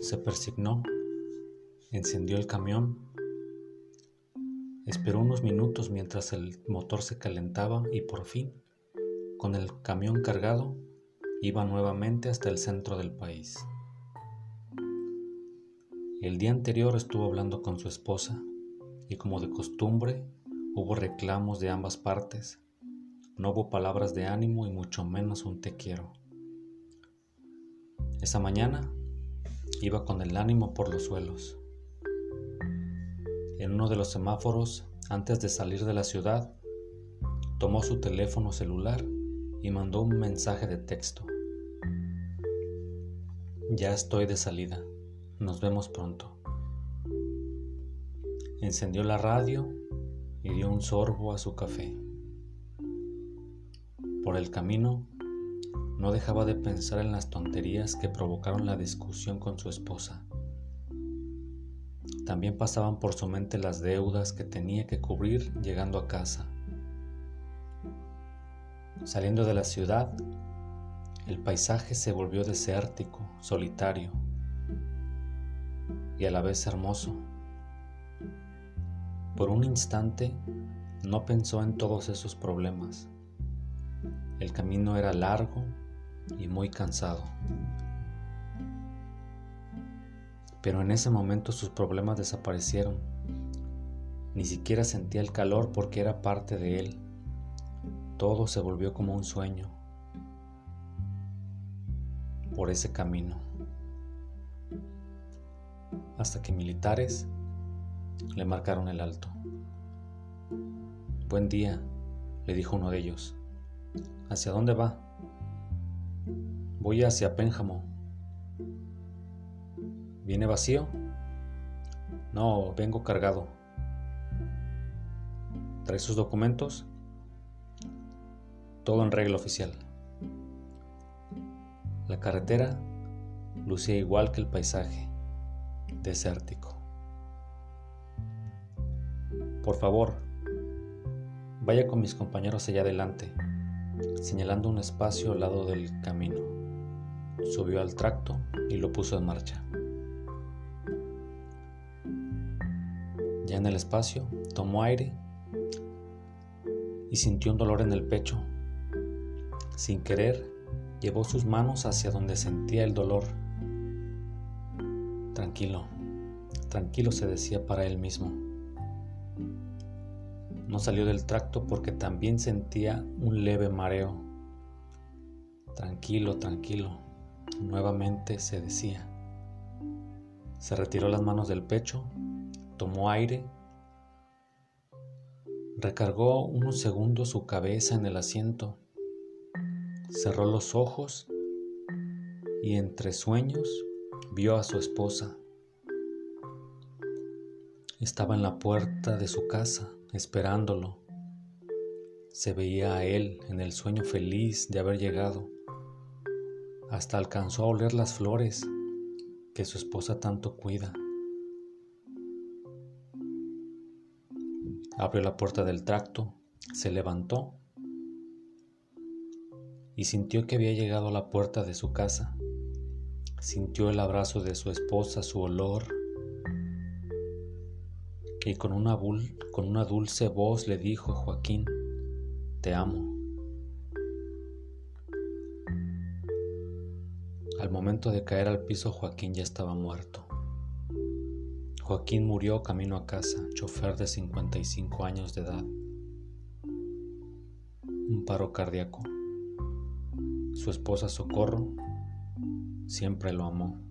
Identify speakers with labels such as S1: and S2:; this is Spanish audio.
S1: Se persignó, encendió el camión, esperó unos minutos mientras el motor se calentaba y por fin, con el camión cargado, iba nuevamente hasta el centro del país. El día anterior estuvo hablando con su esposa y como de costumbre hubo reclamos de ambas partes. No hubo palabras de ánimo y mucho menos un te quiero. Esa mañana iba con el ánimo por los suelos. En uno de los semáforos, antes de salir de la ciudad, tomó su teléfono celular y mandó un mensaje de texto. Ya estoy de salida. Nos vemos pronto. Encendió la radio y dio un sorbo a su café. Por el camino, no dejaba de pensar en las tonterías que provocaron la discusión con su esposa. También pasaban por su mente las deudas que tenía que cubrir llegando a casa. Saliendo de la ciudad, el paisaje se volvió desértico, solitario y a la vez hermoso. Por un instante no pensó en todos esos problemas. El camino era largo y muy cansado. Pero en ese momento sus problemas desaparecieron. Ni siquiera sentía el calor porque era parte de él. Todo se volvió como un sueño por ese camino. Hasta que militares le marcaron el alto. Buen día, le dijo uno de ellos. ¿Hacia dónde va? Voy hacia Pénjamo. ¿Viene vacío? No, vengo cargado. ¿Trae sus documentos? Todo en regla oficial. La carretera lucía igual que el paisaje, desértico. Por favor, vaya con mis compañeros allá adelante, señalando un espacio al lado del camino subió al tracto y lo puso en marcha. Ya en el espacio, tomó aire y sintió un dolor en el pecho. Sin querer, llevó sus manos hacia donde sentía el dolor. Tranquilo, tranquilo se decía para él mismo. No salió del tracto porque también sentía un leve mareo. Tranquilo, tranquilo, Nuevamente se decía. Se retiró las manos del pecho, tomó aire, recargó unos segundos su cabeza en el asiento, cerró los ojos y entre sueños vio a su esposa. Estaba en la puerta de su casa esperándolo. Se veía a él en el sueño feliz de haber llegado hasta alcanzó a oler las flores que su esposa tanto cuida. Abrió la puerta del tracto, se levantó y sintió que había llegado a la puerta de su casa. Sintió el abrazo de su esposa, su olor, y con una, dulce voz le dijo, Joaquín, te amo. Al momento de caer al piso Joaquín ya estaba muerto. Joaquín murió camino a casa, chofer de 55 años de edad. Un paro cardíaco. Su esposa Socorro siempre lo amó.